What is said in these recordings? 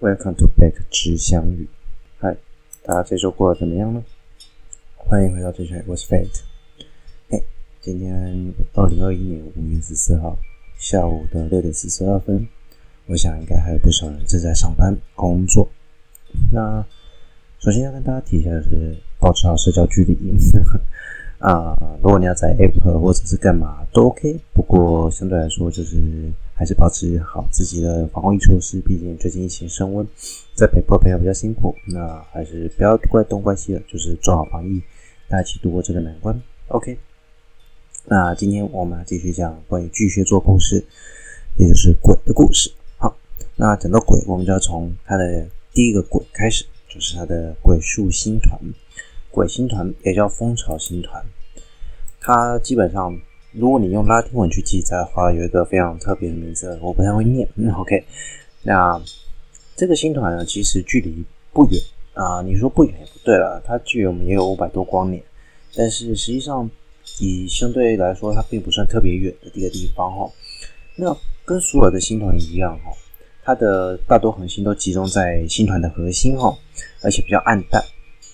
Welcome to back 之相遇。嗨，大家这周过得怎么样呢？欢迎回到这周，我是 Fate。嘿，今天二零二一年五月十四号下午的六点四十二分，我想应该还有不少人正在上班工作。那首先要跟大家提一下的是，保持好社交距离。啊、如果你要在 App 或者是干嘛都 OK，不过相对来说就是还是保持好自己的防疫措施。毕竟最近疫情升温，在北部朋友比较辛苦，那还是不要怪东怪西的，就是做好防疫，大家一起度过这个难关。OK，那今天我们要继续讲关于巨蟹座故事，也就是鬼的故事。好，那讲到鬼，我们就要从它的第一个鬼开始，就是它的鬼术星团。鬼星团也叫蜂巢星团，它基本上，如果你用拉丁文去记载的话，有一个非常特别的名字，我不太会念。嗯，OK，那这个星团呢，其实距离不远啊、你说不远也不对了，它距离我们也有五百多光年，但是实际上以相对来说，它并不算特别远的一个地方哈。那跟所有的星团一样哈，它的大多恒星都集中在星团的核心哈，而且比较暗淡。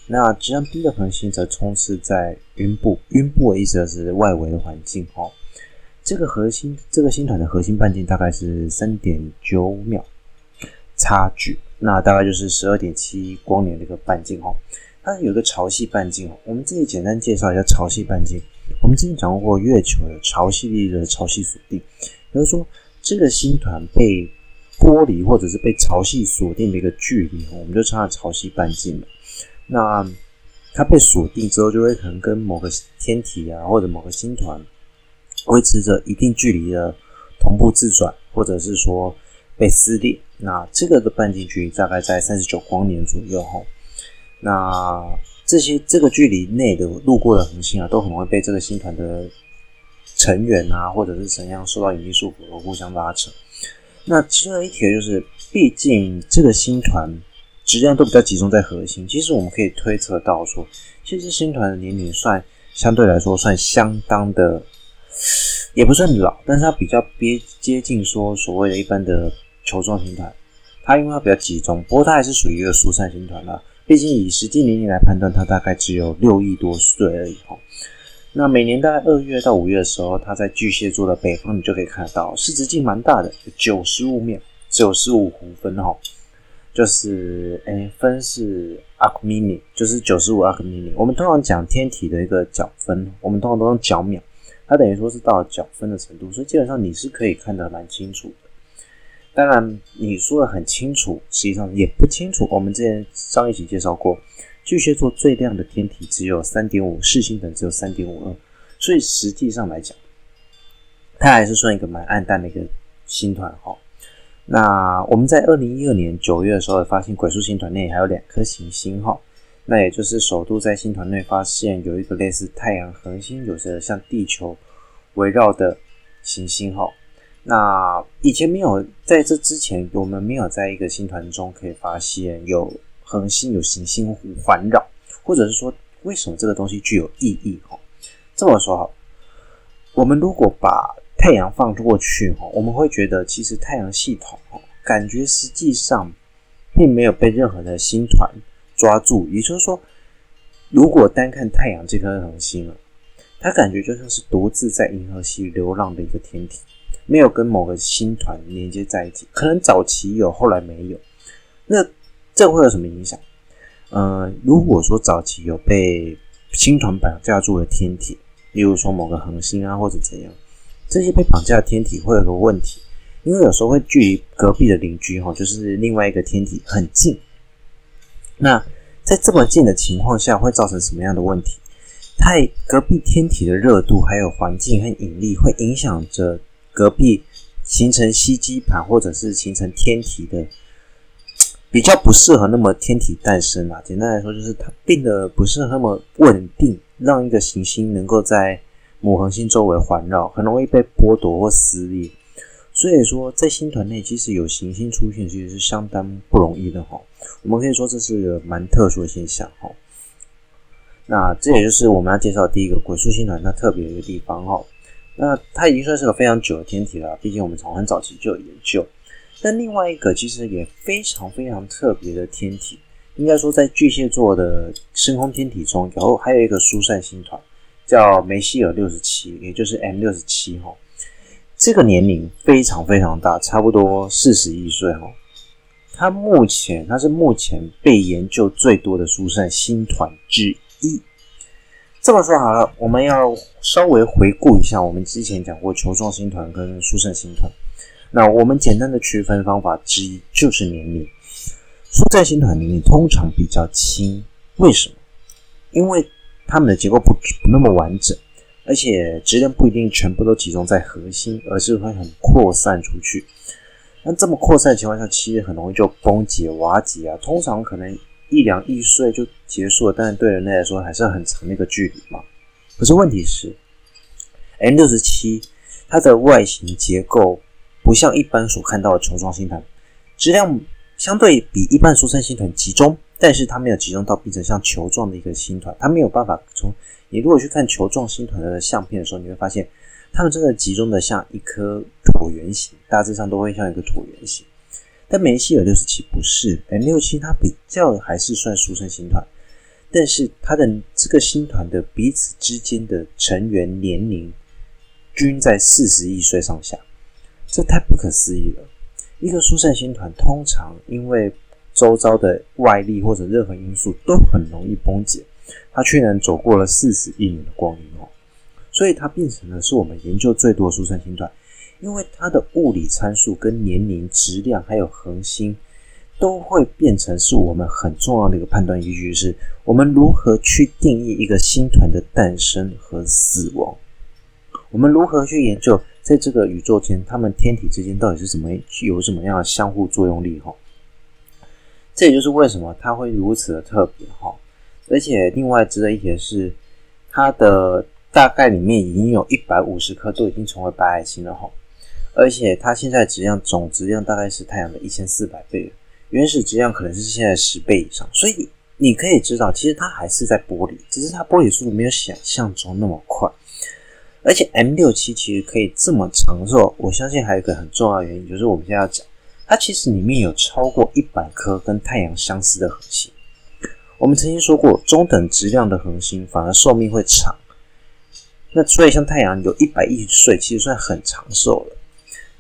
那质量低的恒星则充斥在晕部，晕部的意思是外围的环境哈。这个核心，这个星团的核心半径大概是三点九秒差距，那大概就是十二点七光年的一个半径哈。它有个潮汐半径哦，我们这里简单介绍一下潮汐半径。我们之前讲过月球的潮汐力的潮汐锁定，也就是说这个星团被剥离或者是被潮汐锁定的一个距离，我们就称它潮汐半径了。那它被锁定之后，就会可能跟某个天体啊，或者某个星团维持着一定距离的同步自转，或者是说被撕裂。那这个的半径距离大概在三十九光年左右哈。那这些这个距离内的路过的恒星啊，都很容易被这个星团的成员啊，或者是怎样受到引力束缚而互相拉扯。那值得一提的就是，毕竟这个星团。质量都比较集中在核心，其实我们可以推测到说，其实星团的年龄算相对来说算相当的，也不算老，但是它比较接接近说所谓的一般的球状星团，它因为它比较集中，不过它还是属于一个疏散星团啦。毕竟以实际年龄来判断，它大概只有六亿多岁而已哈。那每年大概二月到五月的时候，它在巨蟹座的北方，你就可以看得到，视直径蛮大的，九十五面，九十五弧分哈。就是，诶、分是 arcmini，就是九十五 arcmini。我们通常讲天体的一个角分，我们通常都用角秒，它等于说是到角分的程度，所以基本上你是可以看得蛮清楚的。当然，你说的很清楚，实际上也不清楚。我们之前上一集介绍过，巨蟹座最亮的天体只有三点五，视星等只有三点五二，所以实际上来讲，它还是算一个蛮暗淡的一个星团哈。那我们在二零一二年九月的时候，发现鬼术星团内还有两颗行星哈，那也就是首度在星团内发现有一个类似太阳恒星，有着像地球围绕的行星哈。那以前没有在这之前，我们没有在一个星团中可以发现有恒星有行星环绕，或者是说为什么这个东西具有意义哈？这么说哈，我们如果把太阳放过去哈，我们会觉得其实太阳系统感觉实际上并没有被任何的星团抓住。也就是说，如果单看太阳这颗恒星啊，它感觉就像是独自在银河系流浪的一个天体，没有跟某个星团连接在一起。可能早期有，后来没有。那这会有什么影响？呃，如果说早期有被星团绑架住的天体，例如说某个恒星啊，或者怎样。这些被绑架的天体会有个问题，因为有时候会距离隔壁的邻居哈，就是另外一个天体很近。那在这么近的情况下，会造成什么样的问题？太隔壁天体的热度，还有环境和引力，会影响着隔壁形成吸积盘，或者是形成天体的比较不适合那么天体诞生啊。简单来说，就是它变得不是那么稳定，让一个行星能够在。母恒星周围环绕，很容易被剥夺或撕裂。所以说，在星团内，即使有行星出现，其实是相当不容易的哈。我们可以说这是个蛮特殊的现象哈。那这也就是我们要介绍第一个鬼术星团它特别的一个地方哈。那它已经算是个非常久的天体了，毕竟我们从很早期就有研究。但另外一个其实也非常非常特别的天体，应该说在巨蟹座的深空天体中，然后还有一个疏散星团叫梅西尔六十七，也就是 M 六十七哈。这个年龄非常非常大，差不多四十一岁哈。它目前它是目前被研究最多的疏散星团之一。这么说好了，我们要稍微回顾一下我们之前讲过球状星团跟疏散星团。那我们简单的区分方法之一就是年龄。疏散星团年龄通常比较轻，为什么？因为它们的结构不不那么完整。而且质量不一定全部都集中在核心，而是会很扩散出去。那这么扩散情况下，其实很容易就崩解、瓦解啊。通常可能一两亿岁就结束了，但是对人类来说还是很长的一个距离嘛。可是问题是，M 六十七它的外形结构不像一般所看到的球状星团，质量相对比一般疏散星团集中，但是它没有集中到变成像球状的一个星团，它没有办法从。你如果去看球状星团的相片的时候，你会发现它们真的集中的像一颗椭圆形，大致上都会像一个椭圆形。但梅西尔六十七不是，M 六七它比较还是算疏散星团，但是它的这个星团的彼此之间的成员年龄均在四十亿岁上下，这太不可思议了。一个疏散星团通常因为周遭的外力或者任何因素都很容易崩解。它却能走过了四十亿年的光阴哦，所以它变成了是我们研究最多的疏散星团，因为它的物理参数跟年龄、质量还有恒星都会变成是我们很重要的一个判断依据，是我们如何去定义一个星团的诞生和死亡，我们如何去研究在这个宇宙间，它们天体之间到底是怎么有什么样的相互作用力哈？这也就是为什么它会如此的特别哈。而且另外值得一提的是，它的大概里面已经有一百五十颗都已经成为白矮星了哈，而且它现在质量总质量大概是太阳的一千四百倍，原始质量可能是现在十倍以上，所以你可以知道，其实它还是在剥离，只是它剥离速度没有想象中那么快。而且 M 六七其实可以这么长寿，我相信还有一个很重要的原因，就是我们现在要讲，它其实里面有超过一百颗跟太阳相似的恒星。我们曾经说过，中等质量的恒星反而寿命会长。那所以像太阳有一百亿岁，其实算很长寿了。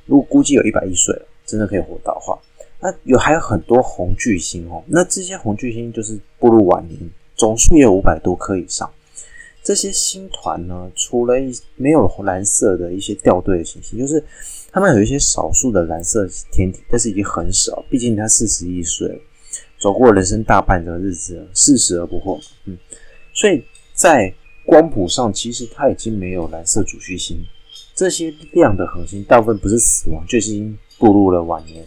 如果估计有一百亿岁了，真的可以活到的话，那有还有很多红巨星哦。那这些红巨星就是步入晚年，总数也有五百多颗以上。这些星团呢，除了一没有蓝色的一些掉队的行星，就是他们有一些少数的蓝色天体，但是已经很少，毕竟它四十亿岁。走过人生大半的日子了，四十而不惑，嗯，所以在光谱上，其实它已经没有蓝色主序星。这些亮的恒星，大部分不是死亡，就是已经步入了晚年，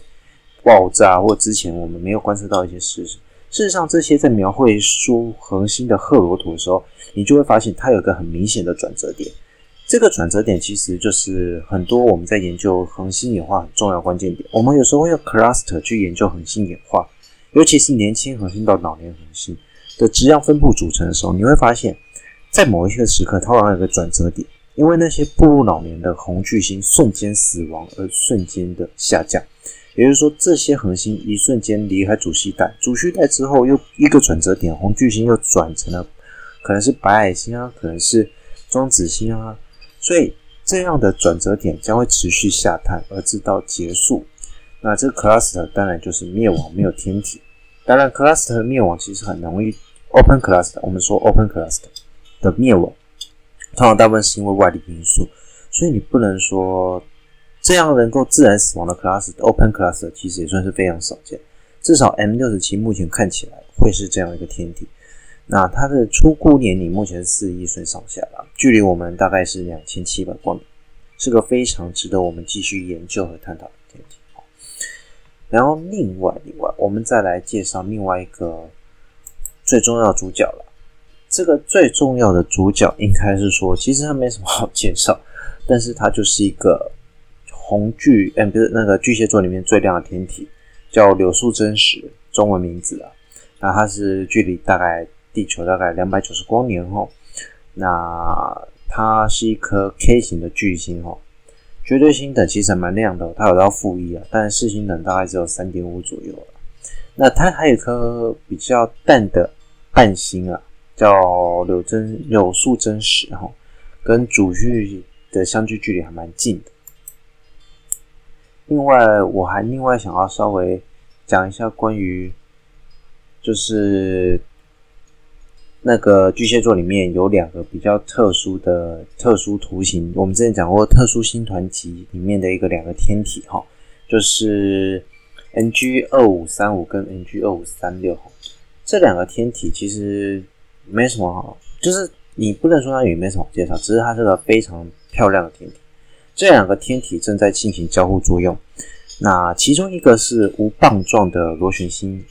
爆炸或之前我们没有观测到一些事实。事实上，这些在描绘出恒星的赫罗图的时候，你就会发现它有一个很明显的转折点。这个转折点其实就是很多我们在研究恒星演化很重要关键点。我们有时候会用 cluster 去研究恒星演化。尤其是年轻恒星到老年恒星的质量分布组成的时候，你会发现，在某一些时刻，它往往有个转折点，因为那些步入老年的红巨星瞬间死亡而瞬间的下降，也就是说，这些恒星一瞬间离开主系带，主系带之后又一个转折点，红巨星又转成了可能是白矮星啊，可能是中子星啊，所以这样的转折点将会持续下探，而直到结束。那这个 cluster 当然就是灭亡，没有天体。当然，cluster 的灭亡其实很容易。open cluster，我们说 open cluster 的灭亡，通常大部分是因为外力因素，所以你不能说这样能够自然死亡的 cluster，open cluster 其实也算是非常少见。至少 M 六十七目前看起来会是这样一个天体。那它的初估年龄目前是四亿岁上下吧，距离我们大概是两千七百光年，是个非常值得我们继续研究和探讨的天体。然后另外，另外，我们再来介绍另外一个最重要的主角了。这个最重要的主角应该是说，其实它没什么好介绍，但是它就是一个红巨，嗯，不是那个巨蟹座里面最亮的天体，叫柳树真实，中文名字啊。那它是距离大概地球大概两百九十光年后，那它是一颗 K 型的巨星哦。绝对星等其实蛮亮的，它有到负一啊，但是视星等大概只有三点五左右了。那它还有一颗比较淡的暗星啊，叫柳真柳树真实哈，跟主序的相距距离还蛮近的。另外，我还另外想要稍微讲一下关于，就是那个巨蟹座里面有两个比较特殊的特殊图形，我们之前讲过特殊星团级里面的一个两个天体哈，就是 NG 二五三五跟 NG 二五三六哈，这两个天体其实没什么好，就是你不能说它也没什么好介绍，只是它是个非常漂亮的天体。这两个天体正在进行交互作用，那其中一个是无棒状的螺旋星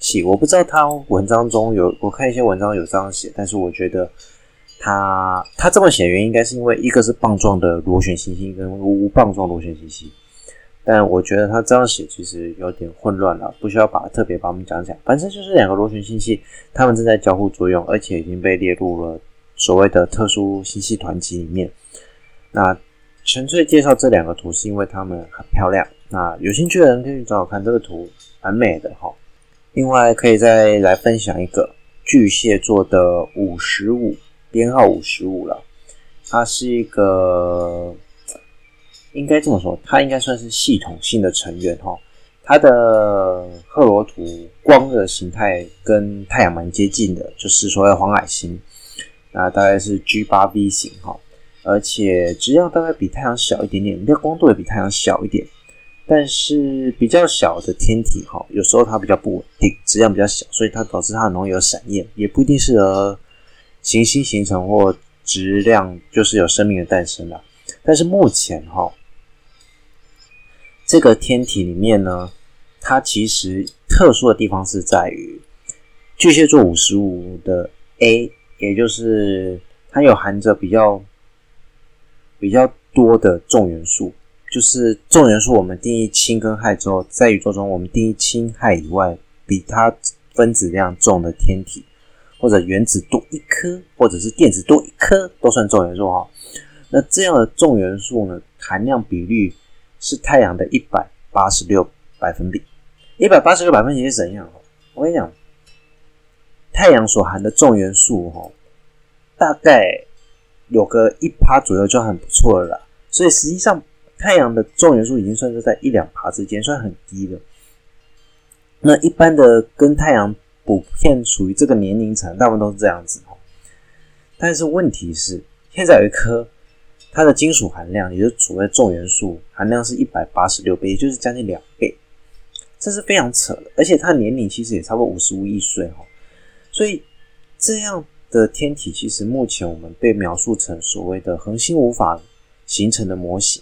系，我不知道他文章中有，我看一些文章有这样写，但是我觉得他他这么写原因应该是因为一个是棒状的螺旋星系跟无棒状螺旋星系，但我觉得他这样写其实有点混乱了，不需要把特别把我们讲讲，反正就是两个螺旋星系，它们正在交互作用，而且已经被列入了所谓的特殊星系团级里面，那。纯粹介绍这两个图，是因为它们很漂亮。那有兴趣的人可以找找看，这个图蛮美的哈。另外，可以再来分享一个巨蟹座的五十五编号五十五了。它是一个，应该这么说，它应该算是系统性的成员哈。它的赫罗图光的形态跟太阳蛮接近的，就是所谓的黄矮星。那大概是 G 八 V 型哈。而且质量大概比太阳小一点点，亮光度也比太阳小一点，但是比较小的天体哈，有时候它比较不稳定，质量比较小，所以它导致它很容易有闪焰，也不一定适合行星形成或质量就是有生命的诞生了。但是目前哈，这个天体里面呢，它其实特殊的地方是在于巨蟹座五十五的 A，也就是它有含着比较。比较多的重元素，就是重元素。我们定义氢跟氦之后，在宇宙中，我们定义氢、氦以外，比它分子量重的天体，或者原子多一颗，或者是电子多一颗，都算重元素哈。那这样的重元素呢，含量比率是太阳的一百八十六百分比。一百八十六百分比是怎样？我跟你讲，太阳所含的重元素哈，大概。有个一趴左右就很不错了啦，所以实际上太阳的重元素已经算是在一两趴之间，算很低了。那一般的跟太阳普遍属于这个年龄层，大部分都是这样子哈。但是问题是，现在有一颗它的金属含量，也就是所谓重元素含量是一百八十六倍，也就是将近两倍，这是非常扯的。而且它年龄其实也差不多五十五亿岁哈，所以这样。的天体其实目前我们被描述成所谓的恒星无法形成的模型，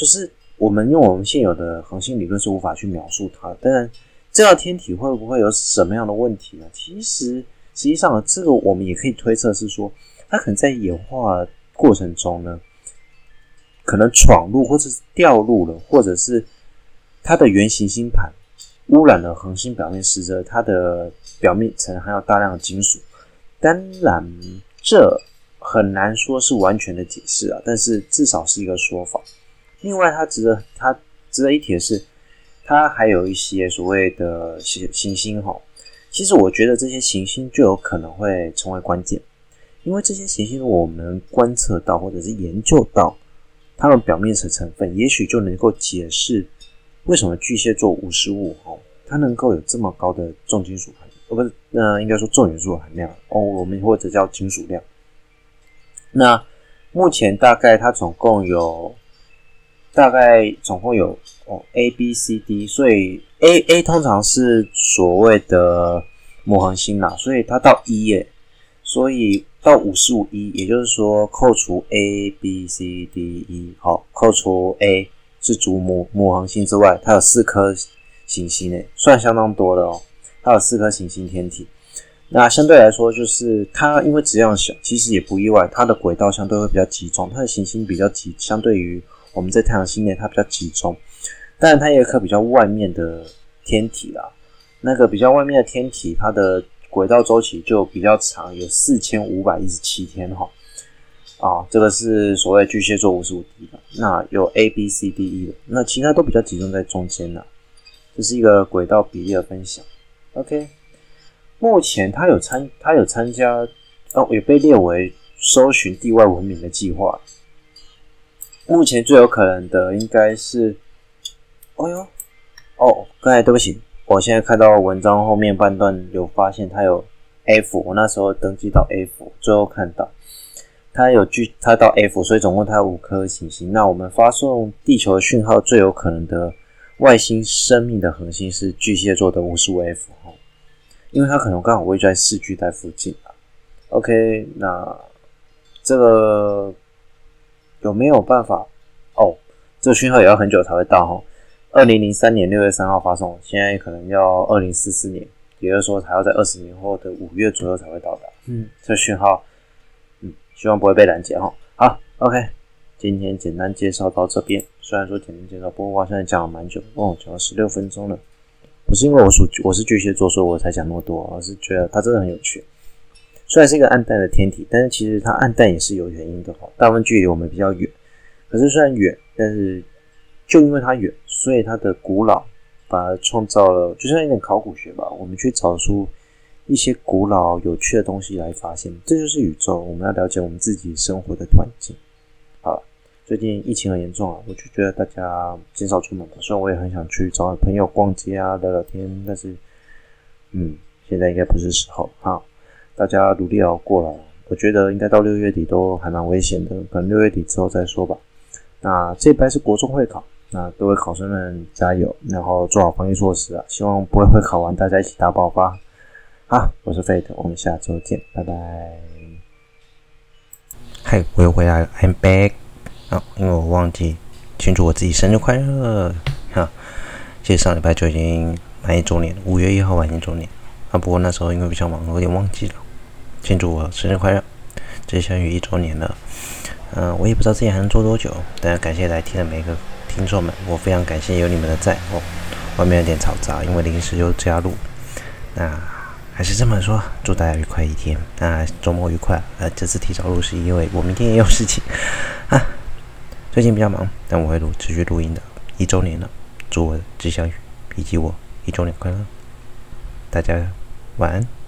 就是我们用我们现有的恒星理论是无法去描述它。当然，这道天体会不会有什么样的问题呢？其实实际上这个我们也可以推测是说，它可能在演化过程中呢，可能闯入或者是掉入了，或者是它的原行星盘污染了恒星表面，使得它的表面层含有大量的金属。当然，这很难说是完全的解释啊，但是至少是一个说法。另外，它值得它值得一提的是，它还有一些所谓的行行星哈。其实我觉得这些行星就有可能会成为关键，因为这些行星我们观测到或者是研究到它们表面层成分，也许就能够解释为什么巨蟹座五十五号它能够有这么高的重金属含量。不是，那应该说重元素含量哦，我们或者叫金属量。那目前大概它总共有，大概总共有哦 A B C D，所以 A A 通常是所谓的母恒星啦，所以它到一耶，所以到五十五一也就是说扣除 A B C D E，好，扣除 A 是主母母恒星之外，它有四颗行星诶，算相当多的哦。它有四颗行星天体，那相对来说，就是它因为质量小，其实也不意外，它的轨道相对会比较集中，它的行星比较集，相对于我们在太阳系内，它比较集中。当然，它也有一颗比较外面的天体啦，那个比较外面的天体，它的轨道周期就比较长，有四千五百一十七天哈。啊，这个是所谓巨蟹座五十五 D 的。那有 A、B、C、D、E 的，那其他都比较集中在中间了。这是一个轨道比例的分享。OK，目前他有参，他有参加，哦，也被列为搜寻地外文明的计划。目前最有可能的应该是，哦哟，哦，刚才对不起，我现在看到文章后面半段有发现他有 F，我那时候登记到 F，最后看到他有巨，他到 F，所以总共他有五颗行星。那我们发送地球的讯号最有可能的外星生命的恒星是巨蟹座的五十五 F 哈，因为它可能刚好位在四巨带附近啊。OK，那这个。有没有办法？哦，这个讯号也要很久才会到哦。二零零三年六月三号发送，现在可能要二零四四年，也就是说还要在二十年后的五月左右才会到达。嗯，这讯号，嗯，希望不会被拦截哈。好，OK，今天简单介绍到这边。虽然说简单介绍，不过我现在讲了蛮久，哦，讲了十六分钟了。不是因为我属我是巨蟹座，所以我才讲那么多，而是觉得它真的很有趣。虽然是一个暗淡的天体，但是其实它暗淡也是有原因的哈。大部分距离我们比较远，可是虽然远，但是就因为它远，所以它的古老反而创造了，就像一点考古学吧，我们去找出一些古老有趣的东西来发现，这就是宇宙。我们要了解我们自己生活的环境。好，最近疫情很严重啊，我就觉得大家减少出门吧。虽然我也很想去找朋友逛街啊，聊聊天，但是嗯，现在应该不是时候。好。大家努力熬过来，我觉得应该到六月底都还蛮危险的，可能六月底之后再说吧。那这班是国中会考，那各位考生们加油，然后做好防疫措施啊！希望不会会考完大家一起大爆发。好，我是 Fate，我们下周见，拜拜。嗨，我又回来了，I'm back。啊，因为我忘记庆祝我自己生日快乐。哈，其实上礼拜就已经满一周年了，五月一号满一周年。啊，不过那时候因为比较忙，我有点忘记了。庆祝我生日快乐！这相遇一周年了，嗯、我也不知道自己还能做多久，但感谢来听的每一个听众们，我非常感谢有你们的在哦。外面有点嘈杂，因为临时又加入。那还是这么说，祝大家愉快一天，那周末愉快。呃，这次提早录是因为我明天也有事情啊。最近比较忙，但我会录持续录音的。一周年了，祝我吉祥宇以及我一周年快乐，大家晚安。